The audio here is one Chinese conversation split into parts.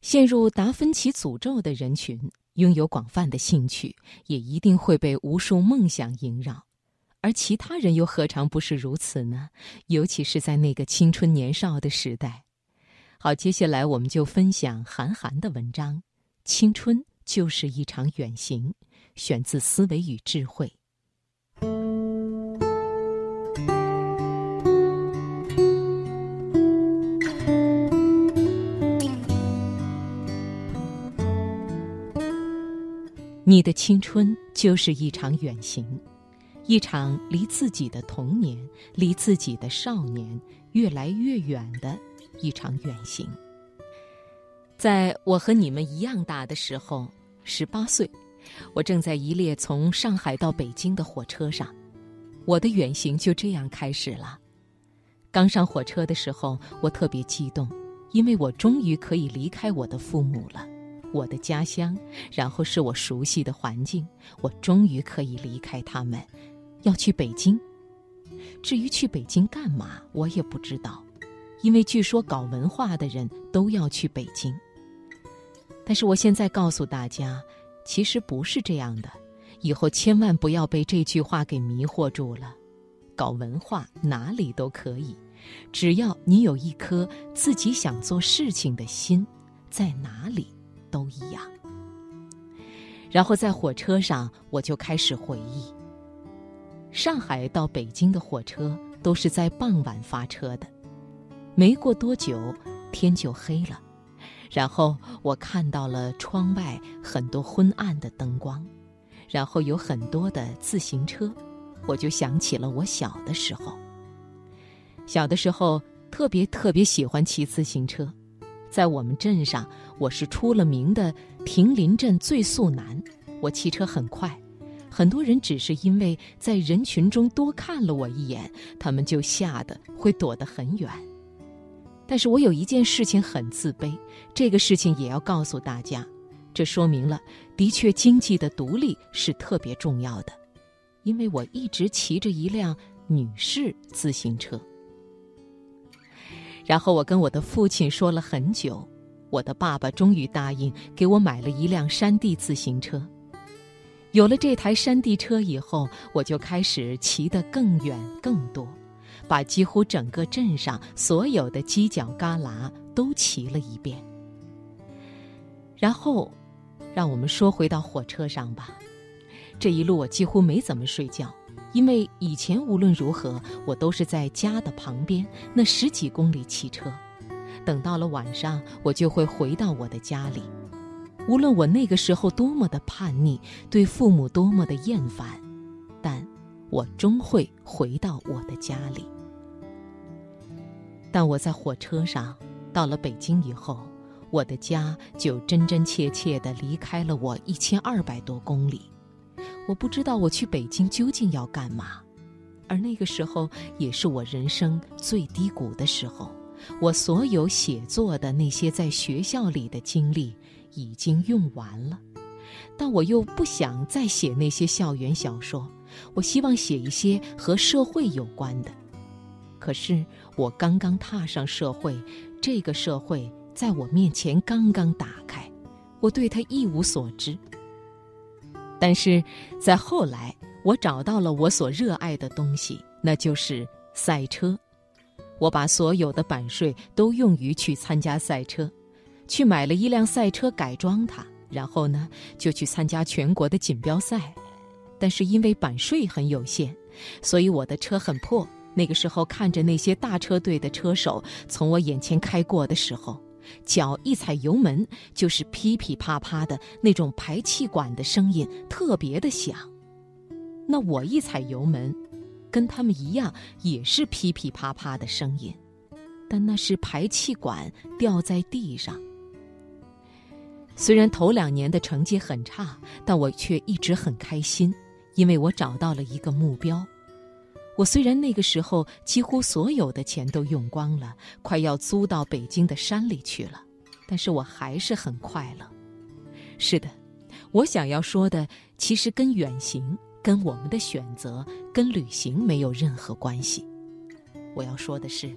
陷入达芬奇诅咒的人群，拥有广泛的兴趣，也一定会被无数梦想萦绕。而其他人又何尝不是如此呢？尤其是在那个青春年少的时代。好，接下来我们就分享韩寒的文章《青春就是一场远行》，选自《思维与智慧》。你的青春就是一场远行，一场离自己的童年、离自己的少年越来越远的一场远行。在我和你们一样大的时候，十八岁，我正在一列从上海到北京的火车上，我的远行就这样开始了。刚上火车的时候，我特别激动，因为我终于可以离开我的父母了。我的家乡，然后是我熟悉的环境，我终于可以离开他们，要去北京。至于去北京干嘛，我也不知道，因为据说搞文化的人都要去北京。但是我现在告诉大家，其实不是这样的，以后千万不要被这句话给迷惑住了。搞文化哪里都可以，只要你有一颗自己想做事情的心，在哪里。都一样。然后在火车上，我就开始回忆。上海到北京的火车都是在傍晚发车的，没过多久天就黑了，然后我看到了窗外很多昏暗的灯光，然后有很多的自行车，我就想起了我小的时候。小的时候特别特别喜欢骑自行车。在我们镇上，我是出了名的亭林镇最速男。我骑车很快，很多人只是因为在人群中多看了我一眼，他们就吓得会躲得很远。但是我有一件事情很自卑，这个事情也要告诉大家，这说明了的确经济的独立是特别重要的，因为我一直骑着一辆女士自行车。然后我跟我的父亲说了很久，我的爸爸终于答应给我买了一辆山地自行车。有了这台山地车以后，我就开始骑得更远更多，把几乎整个镇上所有的犄角旮旯都骑了一遍。然后，让我们说回到火车上吧，这一路我几乎没怎么睡觉。因为以前无论如何，我都是在家的旁边那十几公里骑车，等到了晚上，我就会回到我的家里。无论我那个时候多么的叛逆，对父母多么的厌烦，但我终会回到我的家里。但我在火车上到了北京以后，我的家就真真切切地离开了我一千二百多公里。我不知道我去北京究竟要干嘛，而那个时候也是我人生最低谷的时候。我所有写作的那些在学校里的经历已经用完了，但我又不想再写那些校园小说，我希望写一些和社会有关的。可是我刚刚踏上社会，这个社会在我面前刚刚打开，我对它一无所知。但是，在后来，我找到了我所热爱的东西，那就是赛车。我把所有的版税都用于去参加赛车，去买了一辆赛车改装它，然后呢，就去参加全国的锦标赛。但是因为版税很有限，所以我的车很破。那个时候，看着那些大车队的车手从我眼前开过的时候。脚一踩油门，就是噼噼啪啪的那种排气管的声音，特别的响。那我一踩油门，跟他们一样，也是噼噼啪啪的声音，但那是排气管掉在地上。虽然头两年的成绩很差，但我却一直很开心，因为我找到了一个目标。我虽然那个时候几乎所有的钱都用光了，快要租到北京的山里去了，但是我还是很快乐。是的，我想要说的其实跟远行、跟我们的选择、跟旅行没有任何关系。我要说的是，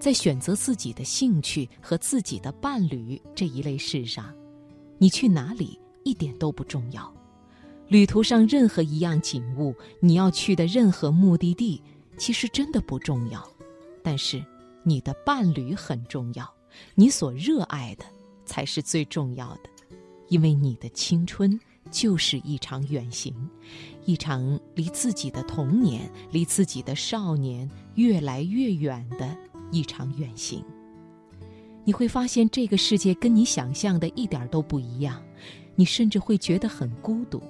在选择自己的兴趣和自己的伴侣这一类事上，你去哪里一点都不重要。旅途上任何一样景物，你要去的任何目的地，其实真的不重要。但是，你的伴侣很重要，你所热爱的才是最重要的，因为你的青春就是一场远行，一场离自己的童年、离自己的少年越来越远的一场远行。你会发现，这个世界跟你想象的一点都不一样，你甚至会觉得很孤独。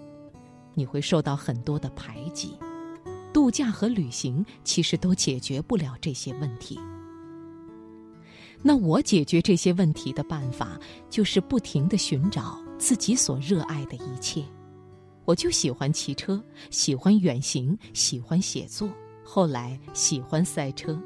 你会受到很多的排挤，度假和旅行其实都解决不了这些问题。那我解决这些问题的办法，就是不停的寻找自己所热爱的一切。我就喜欢骑车，喜欢远行，喜欢写作，后来喜欢赛车。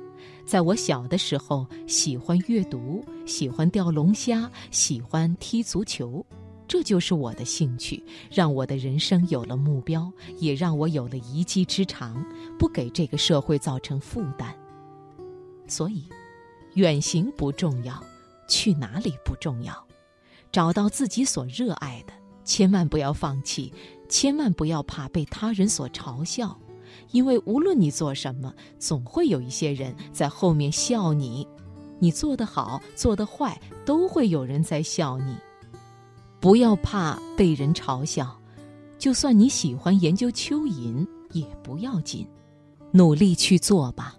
在我小的时候，喜欢阅读，喜欢钓龙虾，喜欢踢足球。这就是我的兴趣，让我的人生有了目标，也让我有了一技之长，不给这个社会造成负担。所以，远行不重要，去哪里不重要，找到自己所热爱的，千万不要放弃，千万不要怕被他人所嘲笑，因为无论你做什么，总会有一些人在后面笑你。你做得好，做得坏，都会有人在笑你。不要怕被人嘲笑，就算你喜欢研究蚯蚓也不要紧，努力去做吧。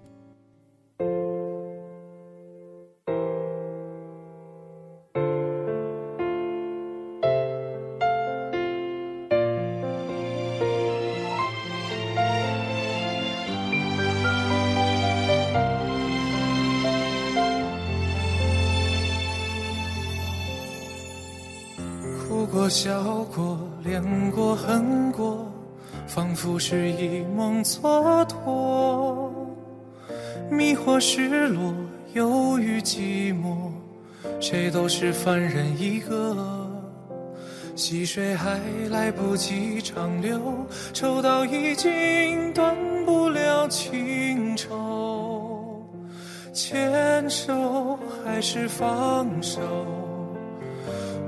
笑过，恋过恨过，仿佛是一梦蹉跎。迷惑失落，忧郁寂寞，谁都是凡人一个。溪水还来不及长流，抽刀已经断不了情愁。牵手还是放手？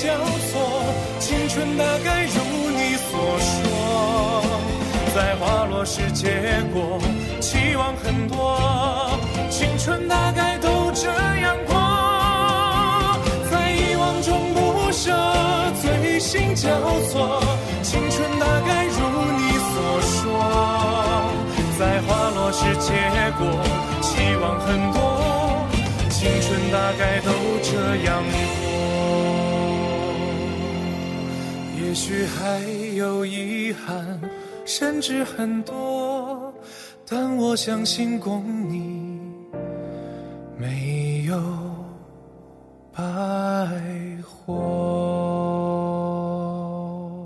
交错，青春大概如你所说，在花落时结果，期望很多，青春大概都这样过。在遗忘中不舍，醉心交错，青春大概如你所说，在花落时结果，期望很多。青春大概都这样过，也许还有遗憾甚至很多但我相信共你没有白活。